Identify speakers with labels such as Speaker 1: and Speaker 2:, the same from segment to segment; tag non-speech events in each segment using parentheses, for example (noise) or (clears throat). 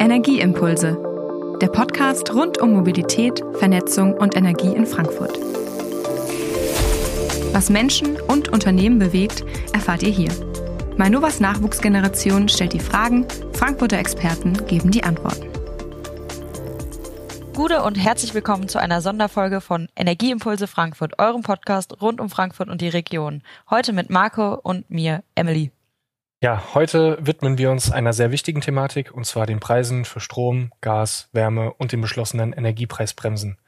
Speaker 1: Energieimpulse, der Podcast rund um Mobilität, Vernetzung und Energie in Frankfurt. Was Menschen und Unternehmen bewegt, erfahrt ihr hier. Mainovas Nachwuchsgeneration stellt die Fragen, Frankfurter Experten geben die Antworten.
Speaker 2: Gute und herzlich willkommen zu einer Sonderfolge von Energieimpulse Frankfurt, eurem Podcast rund um Frankfurt und die Region. Heute mit Marco und mir, Emily.
Speaker 3: Ja, heute widmen wir uns einer sehr wichtigen Thematik, und zwar den Preisen für Strom, Gas, Wärme und den beschlossenen Energiepreisbremsen.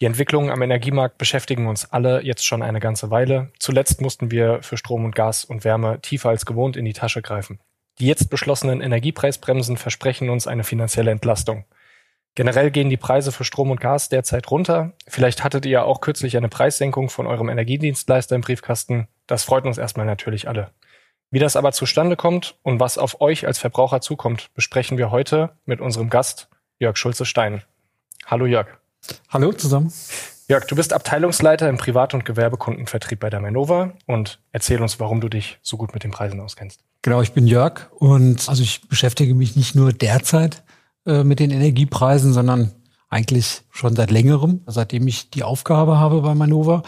Speaker 3: Die Entwicklungen am Energiemarkt beschäftigen uns alle jetzt schon eine ganze Weile. Zuletzt mussten wir für Strom und Gas und Wärme tiefer als gewohnt in die Tasche greifen. Die jetzt beschlossenen Energiepreisbremsen versprechen uns eine finanzielle Entlastung. Generell gehen die Preise für Strom und Gas derzeit runter. Vielleicht hattet ihr auch kürzlich eine Preissenkung von eurem Energiedienstleister im Briefkasten. Das freut uns erstmal natürlich alle. Wie das aber zustande kommt und was auf euch als Verbraucher zukommt, besprechen wir heute mit unserem Gast Jörg Schulze-Stein. Hallo Jörg.
Speaker 4: Hallo zusammen.
Speaker 3: Jörg, du bist Abteilungsleiter im Privat- und Gewerbekundenvertrieb bei der Manova und erzähl uns, warum du dich so gut mit den Preisen auskennst.
Speaker 4: Genau, ich bin Jörg und also ich beschäftige mich nicht nur derzeit äh, mit den Energiepreisen, sondern eigentlich schon seit längerem, seitdem ich die Aufgabe habe bei Manova.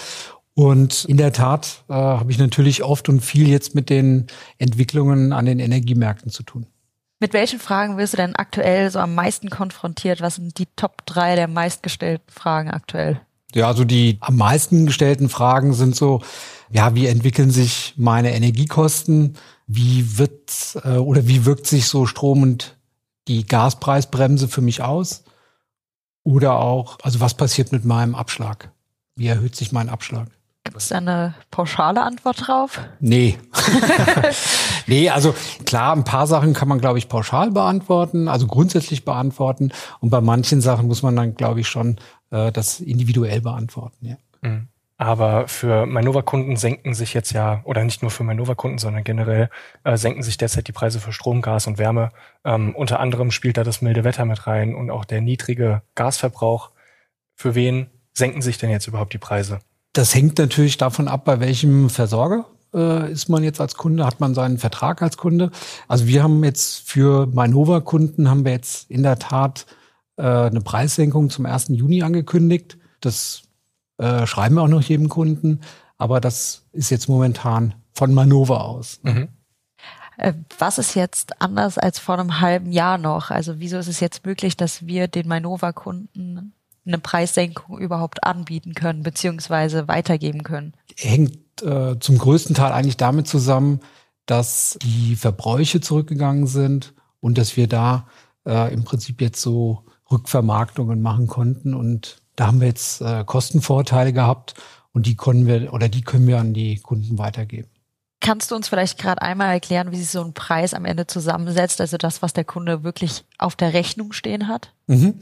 Speaker 4: Und in der Tat äh, habe ich natürlich oft und viel jetzt mit den Entwicklungen an den Energiemärkten zu tun.
Speaker 2: Mit welchen Fragen wirst du denn aktuell so am meisten konfrontiert? Was sind die Top drei der meistgestellten Fragen aktuell?
Speaker 4: Ja, also die am meisten gestellten Fragen sind so, ja, wie entwickeln sich meine Energiekosten? Wie wird äh, oder wie wirkt sich so Strom und die Gaspreisbremse für mich aus? Oder auch, also was passiert mit meinem Abschlag? Wie erhöht sich mein Abschlag?
Speaker 2: Gibt es da eine pauschale Antwort drauf?
Speaker 4: Nee. (laughs) nee, also klar, ein paar Sachen kann man, glaube ich, pauschal beantworten, also grundsätzlich beantworten. Und bei manchen Sachen muss man dann, glaube ich, schon äh, das individuell beantworten. Ja.
Speaker 3: Mhm. Aber für Manova-Kunden senken sich jetzt ja, oder nicht nur für Manova-Kunden, sondern generell äh, senken sich derzeit die Preise für Strom, Gas und Wärme. Ähm, unter anderem spielt da das milde Wetter mit rein und auch der niedrige Gasverbrauch. Für wen senken sich denn jetzt überhaupt die Preise?
Speaker 4: Das hängt natürlich davon ab, bei welchem Versorger äh, ist man jetzt als Kunde, hat man seinen Vertrag als Kunde. Also wir haben jetzt für Mainova-Kunden haben wir jetzt in der Tat äh, eine Preissenkung zum 1. Juni angekündigt. Das äh, schreiben wir auch noch jedem Kunden, aber das ist jetzt momentan von Manova aus.
Speaker 2: Mhm. Äh, was ist jetzt anders als vor einem halben Jahr noch? Also wieso ist es jetzt möglich, dass wir den Mainova-Kunden eine Preissenkung überhaupt anbieten können, beziehungsweise weitergeben können?
Speaker 4: Hängt äh, zum größten Teil eigentlich damit zusammen, dass die Verbräuche zurückgegangen sind und dass wir da äh, im Prinzip jetzt so Rückvermarktungen machen konnten. Und da haben wir jetzt äh, Kostenvorteile gehabt und die können wir oder die können wir an die Kunden weitergeben.
Speaker 2: Kannst du uns vielleicht gerade einmal erklären, wie sich so ein Preis am Ende zusammensetzt, also das, was der Kunde wirklich auf der Rechnung stehen hat?
Speaker 4: Mhm.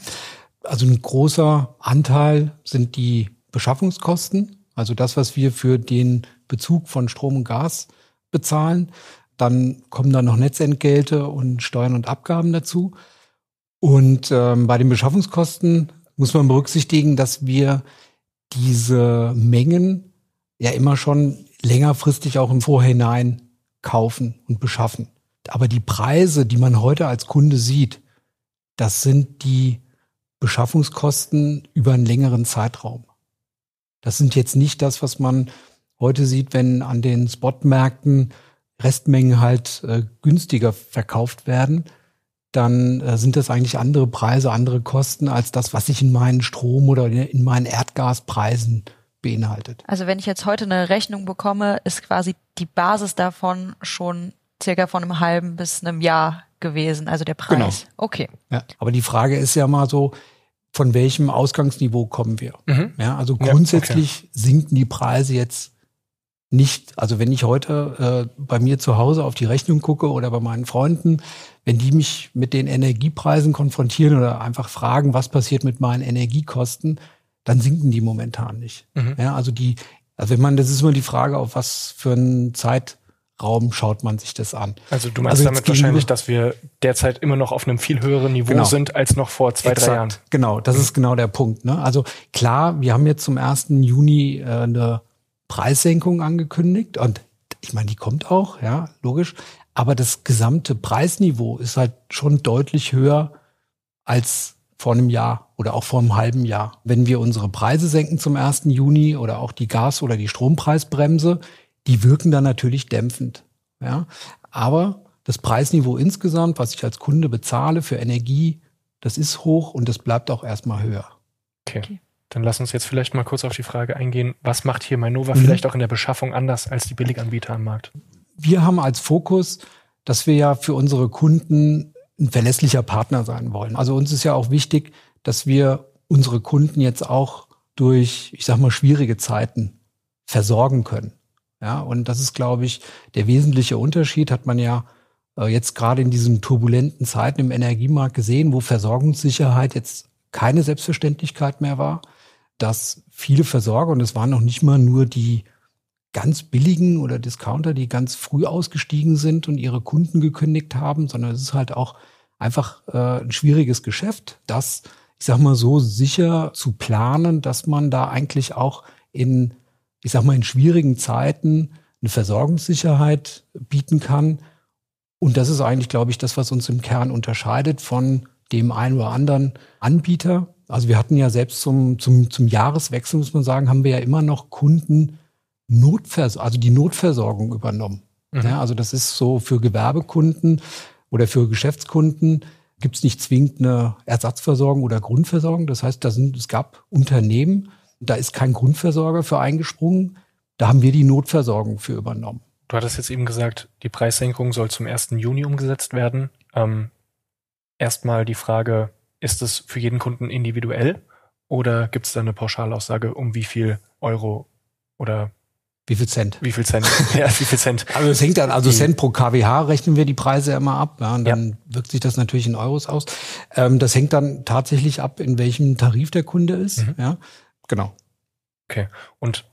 Speaker 4: Also ein großer Anteil sind die Beschaffungskosten, also das, was wir für den Bezug von Strom und Gas bezahlen. Dann kommen da noch Netzentgelte und Steuern und Abgaben dazu. Und ähm, bei den Beschaffungskosten muss man berücksichtigen, dass wir diese Mengen ja immer schon längerfristig auch im Vorhinein kaufen und beschaffen. Aber die Preise, die man heute als Kunde sieht, das sind die Beschaffungskosten über einen längeren Zeitraum. Das sind jetzt nicht das, was man heute sieht, wenn an den Spotmärkten Restmengen halt äh, günstiger verkauft werden, dann äh, sind das eigentlich andere Preise, andere Kosten als das, was sich in meinen Strom oder in meinen Erdgaspreisen beinhaltet.
Speaker 2: Also wenn ich jetzt heute eine Rechnung bekomme, ist quasi die Basis davon schon circa von einem halben bis einem Jahr gewesen, also der Preis. Genau. Okay.
Speaker 4: Ja, aber die Frage ist ja mal so, von welchem Ausgangsniveau kommen wir? Mhm. Ja, also grundsätzlich ja, okay. sinken die Preise jetzt nicht. Also wenn ich heute äh, bei mir zu Hause auf die Rechnung gucke oder bei meinen Freunden, wenn die mich mit den Energiepreisen konfrontieren oder einfach fragen, was passiert mit meinen Energiekosten, dann sinken die momentan nicht. Mhm. Ja, also die, also wenn man, das ist immer die Frage, auf was für einen Zeit Raum schaut man sich das an.
Speaker 3: Also du meinst also damit wahrscheinlich, dass wir derzeit immer noch auf einem viel höheren Niveau genau. sind als noch vor zwei, Exakt. drei Jahren.
Speaker 4: Genau, das mhm. ist genau der Punkt. Ne? Also klar, wir haben jetzt zum 1. Juni äh, eine Preissenkung angekündigt und ich meine, die kommt auch, ja, logisch. Aber das gesamte Preisniveau ist halt schon deutlich höher als vor einem Jahr oder auch vor einem halben Jahr. Wenn wir unsere Preise senken zum 1. Juni oder auch die Gas- oder die Strompreisbremse, die wirken dann natürlich dämpfend. Ja? Aber das Preisniveau insgesamt, was ich als Kunde bezahle für Energie, das ist hoch und das bleibt auch erstmal höher.
Speaker 3: Okay. okay. Dann lass uns jetzt vielleicht mal kurz auf die Frage eingehen, was macht hier Mainova mhm. vielleicht auch in der Beschaffung anders als die Billiganbieter am Markt?
Speaker 4: Wir haben als Fokus, dass wir ja für unsere Kunden ein verlässlicher Partner sein wollen. Also uns ist ja auch wichtig, dass wir unsere Kunden jetzt auch durch, ich sag mal, schwierige Zeiten versorgen können. Ja, und das ist, glaube ich, der wesentliche Unterschied, hat man ja äh, jetzt gerade in diesen turbulenten Zeiten im Energiemarkt gesehen, wo Versorgungssicherheit jetzt keine Selbstverständlichkeit mehr war, dass viele Versorger, und es waren noch nicht mal nur die ganz billigen oder Discounter, die ganz früh ausgestiegen sind und ihre Kunden gekündigt haben, sondern es ist halt auch einfach äh, ein schwieriges Geschäft, das, ich sag mal so, sicher zu planen, dass man da eigentlich auch in, ich sag mal, in schwierigen Zeiten eine Versorgungssicherheit bieten kann. Und das ist eigentlich, glaube ich, das, was uns im Kern unterscheidet von dem einen oder anderen Anbieter. Also wir hatten ja selbst zum, zum, zum Jahreswechsel, muss man sagen, haben wir ja immer noch Kunden Notvers also die Notversorgung übernommen. Mhm. Ja, also das ist so für Gewerbekunden oder für Geschäftskunden gibt es nicht zwingend eine Ersatzversorgung oder Grundversorgung. Das heißt, da sind, es gab Unternehmen, da ist kein Grundversorger für eingesprungen. Da haben wir die Notversorgung für übernommen.
Speaker 3: Du hattest jetzt eben gesagt, die Preissenkung soll zum 1. Juni umgesetzt werden. Ähm, erstmal die Frage, ist es für jeden Kunden individuell oder gibt es da eine Pauschalaussage, um wie viel Euro oder
Speaker 4: wie viel Cent?
Speaker 3: Wie viel Cent? (laughs) ja, wie viel Cent?
Speaker 4: Also es hängt dann, also Cent pro kWh rechnen wir die Preise immer ab, ja, und dann ja. wirkt sich das natürlich in Euros aus. Ähm, das hängt dann tatsächlich ab, in welchem Tarif der Kunde ist. Mhm. Ja, genau.
Speaker 3: Okay. Und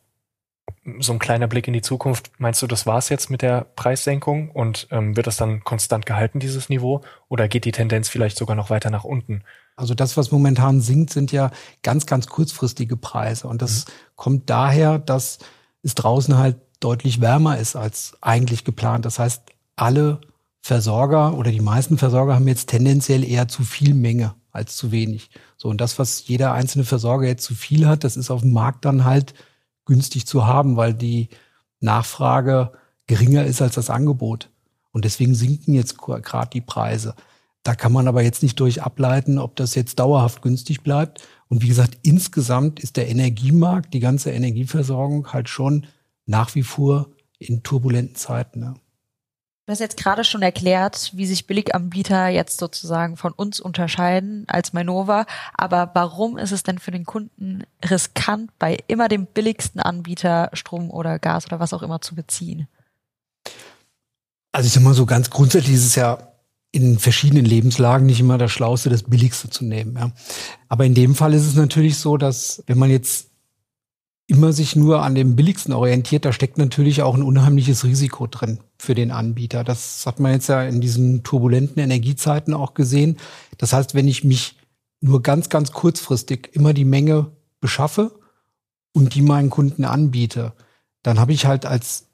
Speaker 3: so ein kleiner Blick in die Zukunft, meinst du, das war's jetzt mit der Preissenkung und ähm, wird das dann konstant gehalten, dieses Niveau? Oder geht die Tendenz vielleicht sogar noch weiter nach unten?
Speaker 4: Also das, was momentan sinkt, sind ja ganz, ganz kurzfristige Preise. Und das mhm. kommt daher, dass es draußen halt deutlich wärmer ist als eigentlich geplant. Das heißt, alle Versorger oder die meisten Versorger haben jetzt tendenziell eher zu viel Menge als zu wenig. So, und das, was jeder einzelne Versorger jetzt zu viel hat, das ist auf dem Markt dann halt günstig zu haben, weil die Nachfrage geringer ist als das Angebot. Und deswegen sinken jetzt gerade die Preise. Da kann man aber jetzt nicht durch ableiten, ob das jetzt dauerhaft günstig bleibt. Und wie gesagt, insgesamt ist der Energiemarkt, die ganze Energieversorgung halt schon nach wie vor in turbulenten Zeiten. Ne?
Speaker 2: Du hast jetzt gerade schon erklärt, wie sich Billiganbieter jetzt sozusagen von uns unterscheiden als Mainova. Aber warum ist es denn für den Kunden riskant, bei immer dem billigsten Anbieter Strom oder Gas oder was auch immer zu beziehen?
Speaker 4: Also ich sag mal so ganz grundsätzlich ist es ja in verschiedenen Lebenslagen nicht immer das Schlauste, das Billigste zu nehmen. Ja. Aber in dem Fall ist es natürlich so, dass wenn man jetzt immer sich nur an dem Billigsten orientiert, da steckt natürlich auch ein unheimliches Risiko drin für den Anbieter. Das hat man jetzt ja in diesen turbulenten Energiezeiten auch gesehen. Das heißt, wenn ich mich nur ganz, ganz kurzfristig immer die Menge beschaffe und die meinen Kunden anbiete, dann habe ich halt als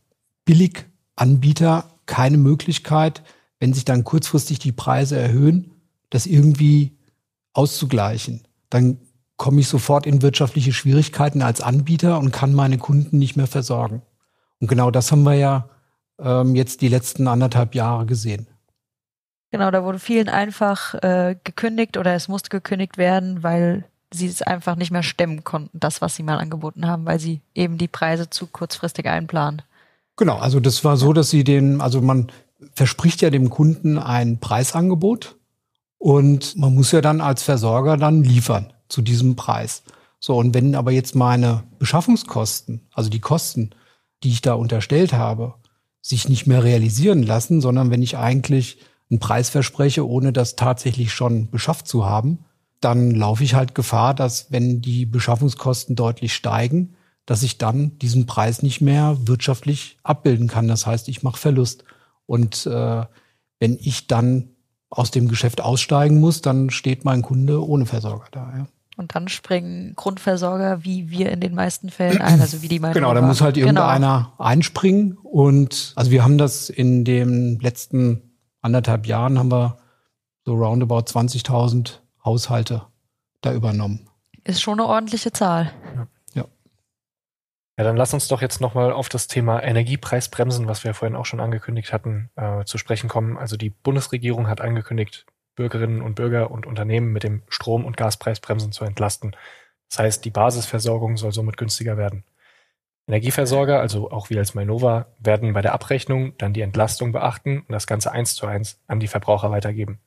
Speaker 4: Billiganbieter keine Möglichkeit, wenn sich dann kurzfristig die Preise erhöhen, das irgendwie auszugleichen. Dann komme ich sofort in wirtschaftliche Schwierigkeiten als Anbieter und kann meine Kunden nicht mehr versorgen. Und genau das haben wir ja ähm, jetzt die letzten anderthalb Jahre gesehen.
Speaker 2: Genau, da wurde vielen einfach äh, gekündigt oder es musste gekündigt werden, weil sie es einfach nicht mehr stemmen konnten, das, was sie mal angeboten haben, weil sie eben die Preise zu kurzfristig einplanen.
Speaker 4: Genau, also das war so, dass sie den, also man verspricht ja dem Kunden ein Preisangebot und man muss ja dann als Versorger dann liefern zu diesem Preis. So, und wenn aber jetzt meine Beschaffungskosten, also die Kosten, die ich da unterstellt habe, sich nicht mehr realisieren lassen, sondern wenn ich eigentlich einen Preis verspreche, ohne das tatsächlich schon beschafft zu haben, dann laufe ich halt Gefahr, dass wenn die Beschaffungskosten deutlich steigen, dass ich dann diesen Preis nicht mehr wirtschaftlich abbilden kann. Das heißt, ich mache Verlust. Und äh, wenn ich dann aus dem Geschäft aussteigen muss, dann steht mein Kunde ohne Versorger da. Ja.
Speaker 2: Und dann springen Grundversorger wie wir in den meisten Fällen ein, also wie die (clears throat)
Speaker 4: meisten. Genau, da muss halt genau. irgendeiner genau. einspringen. Und also wir haben das in den letzten anderthalb Jahren haben wir so roundabout 20.000 Haushalte da übernommen.
Speaker 2: Ist schon eine ordentliche Zahl.
Speaker 3: Ja. Ja, dann lass uns doch jetzt nochmal auf das Thema Energiepreisbremsen, was wir vorhin auch schon angekündigt hatten, äh, zu sprechen kommen. Also die Bundesregierung hat angekündigt, Bürgerinnen und Bürger und Unternehmen mit dem Strom- und Gaspreisbremsen zu entlasten. Das heißt, die Basisversorgung soll somit günstiger werden. Energieversorger, also auch wir als Mainova, werden bei der Abrechnung dann die Entlastung beachten und das Ganze eins zu eins an die Verbraucher weitergeben.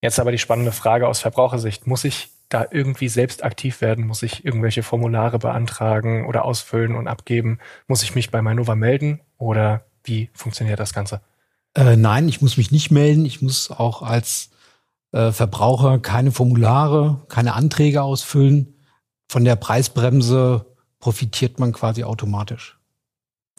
Speaker 3: Jetzt aber die spannende Frage aus Verbrauchersicht. Muss ich da irgendwie selbst aktiv werden? Muss ich irgendwelche Formulare beantragen oder ausfüllen und abgeben? Muss ich mich bei Mainova melden oder wie funktioniert das Ganze?
Speaker 4: Äh, nein, ich muss mich nicht melden. Ich muss auch als äh, Verbraucher keine Formulare, keine Anträge ausfüllen. Von der Preisbremse profitiert man quasi automatisch.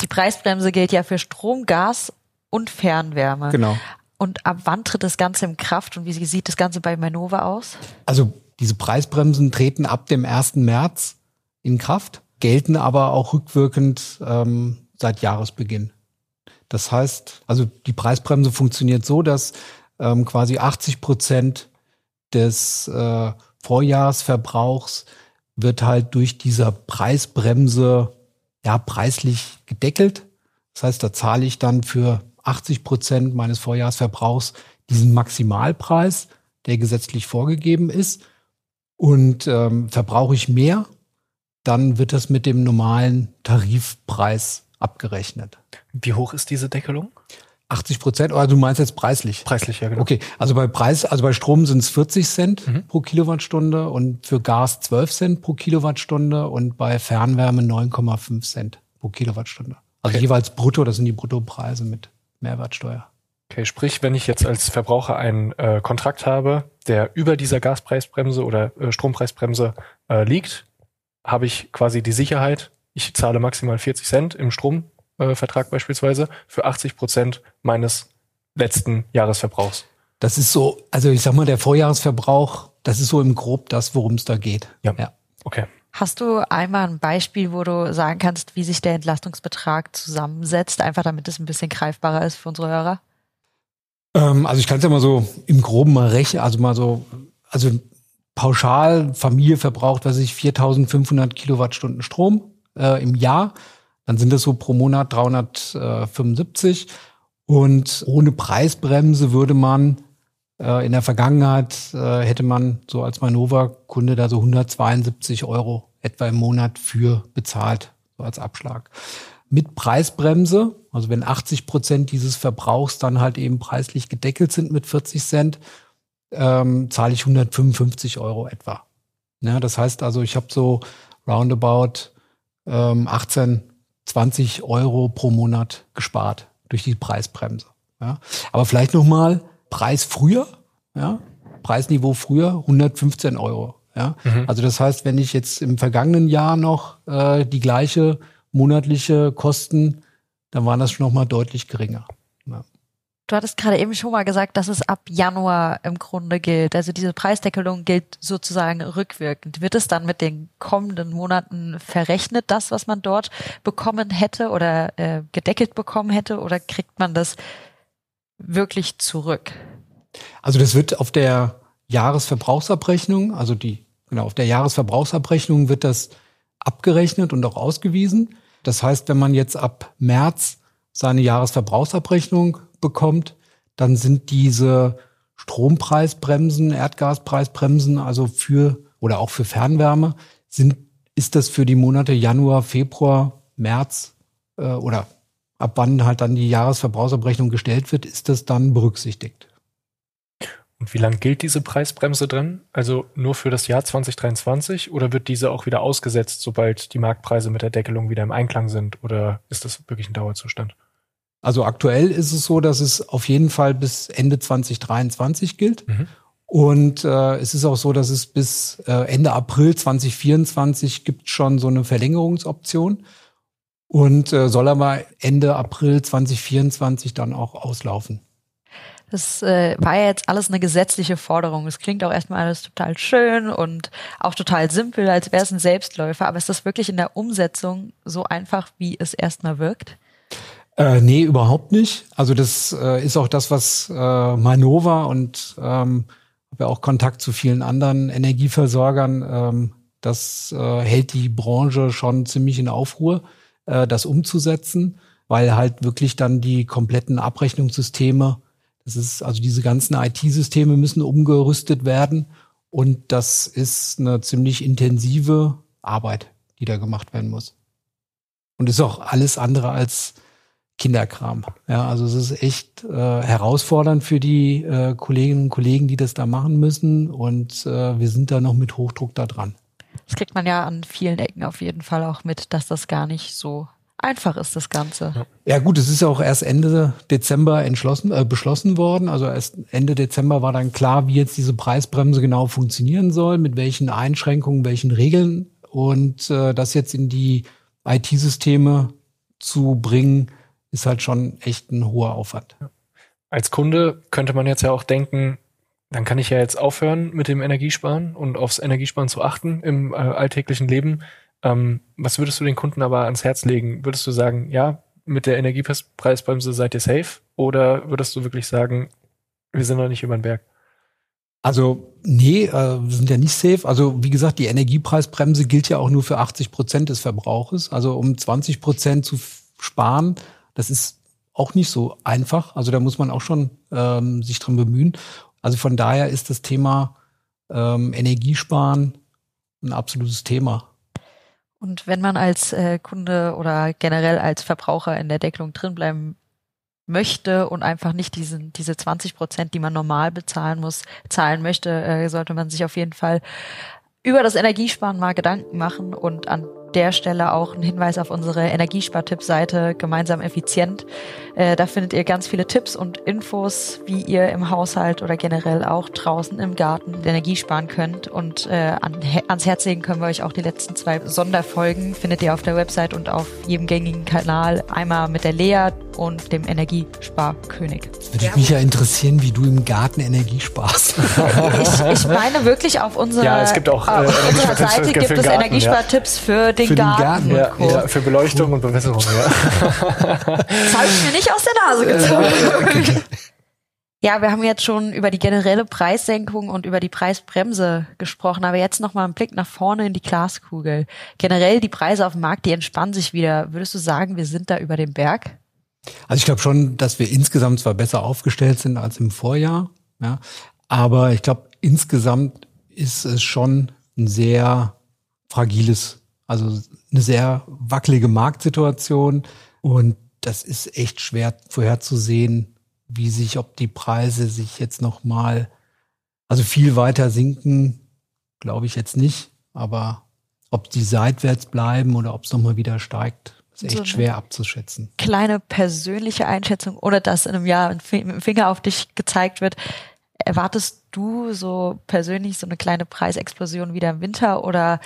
Speaker 2: Die Preisbremse gilt ja für Strom, Gas und Fernwärme.
Speaker 4: Genau.
Speaker 2: Und ab wann tritt das Ganze in Kraft und wie sieht das Ganze bei Manova aus?
Speaker 4: Also diese Preisbremsen treten ab dem 1. März in Kraft, gelten aber auch rückwirkend ähm, seit Jahresbeginn. Das heißt, also die Preisbremse funktioniert so, dass ähm, quasi 80 Prozent des äh, Vorjahresverbrauchs wird halt durch dieser Preisbremse ja preislich gedeckelt. Das heißt, da zahle ich dann für 80 Prozent meines Vorjahresverbrauchs diesen Maximalpreis, der gesetzlich vorgegeben ist. Und ähm, verbrauche ich mehr, dann wird das mit dem normalen Tarifpreis abgerechnet.
Speaker 3: Wie hoch ist diese Deckelung?
Speaker 4: 80 Prozent, oder du meinst jetzt preislich?
Speaker 3: Preislich, ja, genau.
Speaker 4: Okay, also bei Preis, also bei Strom sind es 40 Cent mhm. pro Kilowattstunde und für Gas 12 Cent pro Kilowattstunde und bei Fernwärme 9,5 Cent pro Kilowattstunde. Also okay. jeweils brutto, das sind die Bruttopreise mit Mehrwertsteuer.
Speaker 3: Okay, sprich, wenn ich jetzt als Verbraucher einen äh, Kontrakt habe, der über dieser Gaspreisbremse oder äh, Strompreisbremse äh, liegt, habe ich quasi die Sicherheit, ich zahle maximal 40 Cent im Stromvertrag beispielsweise für 80 Prozent meines letzten Jahresverbrauchs.
Speaker 4: Das ist so, also ich sag mal, der Vorjahresverbrauch, das ist so im Grob das, worum es da geht.
Speaker 3: Ja. ja. Okay.
Speaker 2: Hast du einmal ein Beispiel, wo du sagen kannst, wie sich der Entlastungsbetrag zusammensetzt, einfach damit es ein bisschen greifbarer ist für unsere Hörer?
Speaker 4: Ähm, also ich kann es ja mal so im Groben mal rechnen, also mal so, also pauschal Familie verbraucht, was ich 4.500 Kilowattstunden Strom äh, im Jahr. Dann sind das so pro Monat 375. Und ohne Preisbremse würde man in der Vergangenheit äh, hätte man so als Manova-Kunde da so 172 Euro etwa im Monat für bezahlt, so als Abschlag mit Preisbremse, also wenn 80 Prozent dieses Verbrauchs dann halt eben preislich gedeckelt sind mit 40 Cent, ähm, zahle ich 155 Euro etwa. Ja, das heißt also, ich habe so roundabout ähm, 18, 20 Euro pro Monat gespart durch die Preisbremse. Ja. Aber vielleicht nochmal Preis früher, ja, Preisniveau früher 115 Euro. Ja. Mhm. Also das heißt, wenn ich jetzt im vergangenen Jahr noch äh, die gleiche monatliche Kosten, dann waren das schon noch mal deutlich geringer. Ja.
Speaker 2: Du hattest gerade eben schon mal gesagt, dass es ab Januar im Grunde gilt. Also diese Preisdeckelung gilt sozusagen rückwirkend. Wird es dann mit den kommenden Monaten verrechnet, das, was man dort bekommen hätte oder äh, gedeckelt bekommen hätte, oder kriegt man das wirklich zurück?
Speaker 4: Also das wird auf der Jahresverbrauchsabrechnung, also die, genau, auf der Jahresverbrauchsabrechnung wird das abgerechnet und auch ausgewiesen. Das heißt, wenn man jetzt ab März seine Jahresverbrauchsabrechnung bekommt, dann sind diese Strompreisbremsen, Erdgaspreisbremsen, also für oder auch für Fernwärme, sind, ist das für die Monate Januar, Februar, März äh, oder ab wann halt dann die Jahresverbrauchsabrechnung gestellt wird, ist das dann berücksichtigt.
Speaker 3: Und wie lang gilt diese Preisbremse drin? Also nur für das Jahr 2023 oder wird diese auch wieder ausgesetzt, sobald die Marktpreise mit der Deckelung wieder im Einklang sind? Oder ist das wirklich ein Dauerzustand?
Speaker 4: Also aktuell ist es so, dass es auf jeden Fall bis Ende 2023 gilt. Mhm. Und äh, es ist auch so, dass es bis äh, Ende April 2024 gibt schon so eine Verlängerungsoption und äh, soll aber Ende April 2024 dann auch auslaufen.
Speaker 2: Das äh, war ja jetzt alles eine gesetzliche Forderung. Es klingt auch erstmal alles total schön und auch total simpel, als wäre es ein Selbstläufer. Aber ist das wirklich in der Umsetzung so einfach, wie es erstmal wirkt?
Speaker 4: Äh, nee, überhaupt nicht. Also das äh, ist auch das, was äh, Manova und ähm, habe ja auch Kontakt zu vielen anderen Energieversorgern. Ähm, das äh, hält die Branche schon ziemlich in Aufruhr, äh, das umzusetzen, weil halt wirklich dann die kompletten Abrechnungssysteme, das ist also diese ganzen IT-Systeme müssen umgerüstet werden und das ist eine ziemlich intensive Arbeit, die da gemacht werden muss. Und ist auch alles andere als Kinderkram. Ja, also es ist echt äh, herausfordernd für die äh, Kolleginnen und Kollegen, die das da machen müssen. Und äh, wir sind da noch mit Hochdruck da dran.
Speaker 2: Das kriegt man ja an vielen Ecken auf jeden Fall auch mit, dass das gar nicht so einfach ist, das Ganze.
Speaker 4: Ja gut, es ist ja auch erst Ende Dezember entschlossen, äh, beschlossen worden. Also erst Ende Dezember war dann klar, wie jetzt diese Preisbremse genau funktionieren soll, mit welchen Einschränkungen, welchen Regeln. Und äh, das jetzt in die IT-Systeme zu bringen, ist halt schon echt ein hoher Aufwand.
Speaker 3: Als Kunde könnte man jetzt ja auch denken, dann kann ich ja jetzt aufhören mit dem Energiesparen und aufs Energiesparen zu achten im äh, alltäglichen Leben. Ähm, was würdest du den Kunden aber ans Herz legen? Würdest du sagen, ja, mit der Energiepreisbremse seid ihr safe? Oder würdest du wirklich sagen, wir sind noch nicht über den Berg?
Speaker 4: Also nee, äh, wir sind ja nicht safe. Also wie gesagt, die Energiepreisbremse gilt ja auch nur für 80 Prozent des Verbrauches. Also um 20 Prozent zu sparen, das ist auch nicht so einfach. Also da muss man auch schon ähm, sich dran bemühen. Also von daher ist das Thema ähm, Energiesparen ein absolutes Thema.
Speaker 2: Und wenn man als äh, Kunde oder generell als Verbraucher in der Deckelung drinbleiben möchte und einfach nicht diesen, diese 20 Prozent, die man normal bezahlen muss, zahlen möchte, äh, sollte man sich auf jeden Fall über das Energiesparen mal Gedanken machen und an der Stelle auch ein Hinweis auf unsere Energiespartipp-Seite gemeinsam effizient. Äh, da findet ihr ganz viele Tipps und Infos, wie ihr im Haushalt oder generell auch draußen im Garten Energie sparen könnt. Und äh, an, ans Herz legen können wir euch auch die letzten zwei Sonderfolgen, findet ihr auf der Website und auf jedem gängigen Kanal. Einmal mit der Lea und dem Energiesparkönig.
Speaker 4: Würde mich ja interessieren, wie du im Garten Energie sparst. (laughs)
Speaker 2: ich, ich meine wirklich auf unserer,
Speaker 3: ja, es gibt auch, äh,
Speaker 2: auf unserer Seite gibt es Energiespartipps ja. für den
Speaker 4: für
Speaker 2: Garten.
Speaker 4: Den Garten.
Speaker 3: Ja, ja, für Beleuchtung und Bewässerung, ja. (laughs)
Speaker 2: Das habe ich mir nicht aus der Nase gezogen. (laughs) Ja, wir haben jetzt schon über die generelle Preissenkung und über die Preisbremse gesprochen, aber jetzt nochmal ein Blick nach vorne in die Glaskugel. Generell die Preise auf dem Markt, die entspannen sich wieder. Würdest du sagen, wir sind da über dem Berg?
Speaker 4: Also ich glaube schon, dass wir insgesamt zwar besser aufgestellt sind als im Vorjahr, ja, aber ich glaube insgesamt ist es schon ein sehr fragiles also eine sehr wackelige Marktsituation. Und das ist echt schwer vorherzusehen, wie sich, ob die Preise sich jetzt noch mal, also viel weiter sinken, glaube ich jetzt nicht, aber ob die seitwärts bleiben oder ob es noch mal wieder steigt, ist echt so schwer abzuschätzen.
Speaker 2: Kleine persönliche Einschätzung, ohne dass in einem Jahr mit dem Finger auf dich gezeigt wird. Erwartest du so persönlich so eine kleine Preisexplosion wieder im Winter oder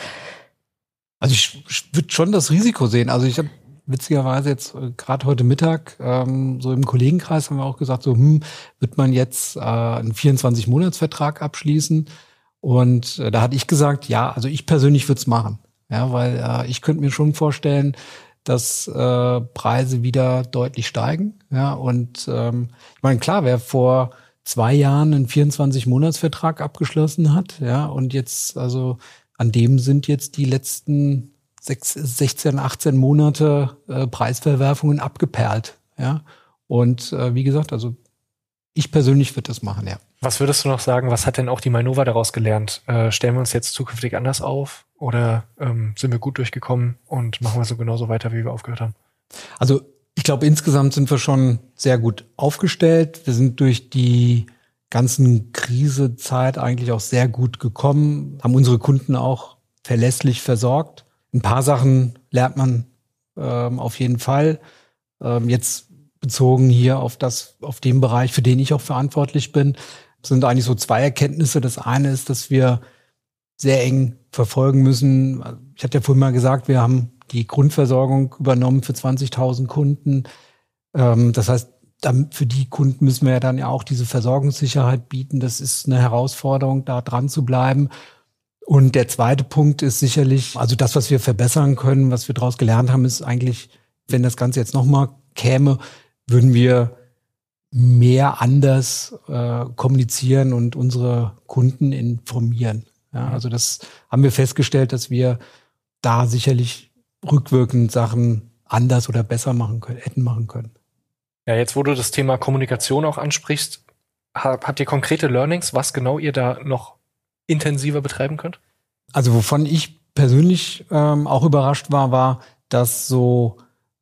Speaker 4: also ich, ich würde schon das Risiko sehen. Also ich habe witzigerweise jetzt äh, gerade heute Mittag ähm, so im Kollegenkreis haben wir auch gesagt, so hm, wird man jetzt äh, einen 24-Monats-Vertrag abschließen? Und äh, da hatte ich gesagt, ja, also ich persönlich würde es machen. Ja, weil äh, ich könnte mir schon vorstellen, dass äh, Preise wieder deutlich steigen. Ja, und ähm, ich meine, klar, wer vor zwei Jahren einen 24-Monats-Vertrag abgeschlossen hat, ja, und jetzt also an dem sind jetzt die letzten sechs, 16, 18 Monate äh, Preisverwerfungen abgeperlt. Ja. Und äh, wie gesagt, also ich persönlich würde das machen, ja.
Speaker 3: Was würdest du noch sagen, was hat denn auch die Mainova daraus gelernt? Äh, stellen wir uns jetzt zukünftig anders auf oder ähm, sind wir gut durchgekommen und machen wir so genauso weiter, wie wir aufgehört haben?
Speaker 4: Also ich glaube, insgesamt sind wir schon sehr gut aufgestellt. Wir sind durch die ganzen Krisezeit eigentlich auch sehr gut gekommen, haben unsere Kunden auch verlässlich versorgt. Ein paar Sachen lernt man ähm, auf jeden Fall. Ähm, jetzt bezogen hier auf das, auf den Bereich, für den ich auch verantwortlich bin, sind eigentlich so zwei Erkenntnisse. Das eine ist, dass wir sehr eng verfolgen müssen. Ich hatte ja vorhin mal gesagt, wir haben die Grundversorgung übernommen für 20.000 Kunden. Ähm, das heißt, für die Kunden müssen wir ja dann ja auch diese Versorgungssicherheit bieten. Das ist eine Herausforderung, da dran zu bleiben. Und der zweite Punkt ist sicherlich, also das, was wir verbessern können, was wir daraus gelernt haben, ist eigentlich, wenn das Ganze jetzt nochmal käme, würden wir mehr anders äh, kommunizieren und unsere Kunden informieren. Ja, also das haben wir festgestellt, dass wir da sicherlich rückwirkend Sachen anders oder besser machen können, hätten machen können.
Speaker 3: Ja, jetzt wo du das Thema Kommunikation auch ansprichst, habt ihr konkrete Learnings, was genau ihr da noch intensiver betreiben könnt?
Speaker 4: Also wovon ich persönlich ähm, auch überrascht war, war, dass so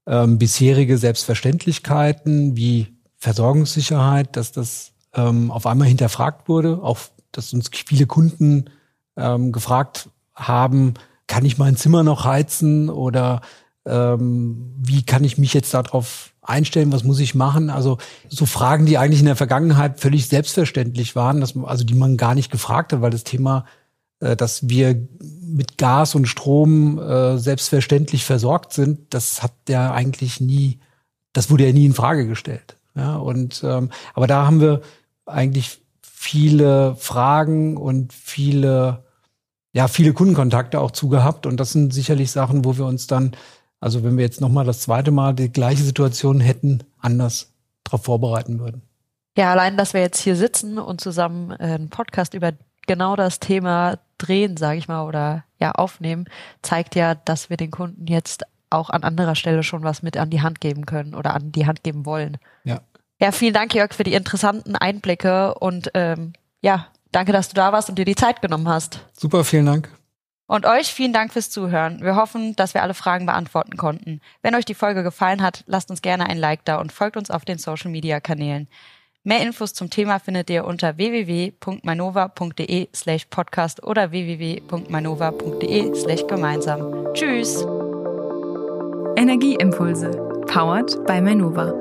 Speaker 4: ähm, bisherige Selbstverständlichkeiten wie Versorgungssicherheit, dass das ähm, auf einmal hinterfragt wurde, auch dass uns viele Kunden ähm, gefragt haben, kann ich mein Zimmer noch heizen oder ähm, wie kann ich mich jetzt darauf einstellen, was muss ich machen? Also so Fragen, die eigentlich in der Vergangenheit völlig selbstverständlich waren, dass, also die man gar nicht gefragt hat, weil das Thema, äh, dass wir mit Gas und Strom äh, selbstverständlich versorgt sind, das hat ja eigentlich nie, das wurde ja nie in Frage gestellt. Ja, und ähm, aber da haben wir eigentlich viele Fragen und viele ja, viele Kundenkontakte auch zugehabt. Und das sind sicherlich Sachen, wo wir uns dann, also wenn wir jetzt nochmal das zweite Mal die gleiche Situation hätten, anders darauf vorbereiten würden.
Speaker 2: Ja, allein, dass wir jetzt hier sitzen und zusammen äh, einen Podcast über genau das Thema drehen, sage ich mal, oder ja, aufnehmen, zeigt ja, dass wir den Kunden jetzt auch an anderer Stelle schon was mit an die Hand geben können oder an die Hand geben wollen.
Speaker 4: Ja.
Speaker 2: Ja, vielen Dank, Jörg, für die interessanten Einblicke und ähm, ja, Danke, dass du da warst und dir die Zeit genommen hast.
Speaker 4: Super, vielen Dank.
Speaker 2: Und euch vielen Dank fürs Zuhören. Wir hoffen, dass wir alle Fragen beantworten konnten. Wenn euch die Folge gefallen hat, lasst uns gerne ein Like da und folgt uns auf den Social Media Kanälen. Mehr Infos zum Thema findet ihr unter www.manova.de slash podcast oder www.manova.de slash gemeinsam. Tschüss!
Speaker 1: Energieimpulse. Powered by Manova.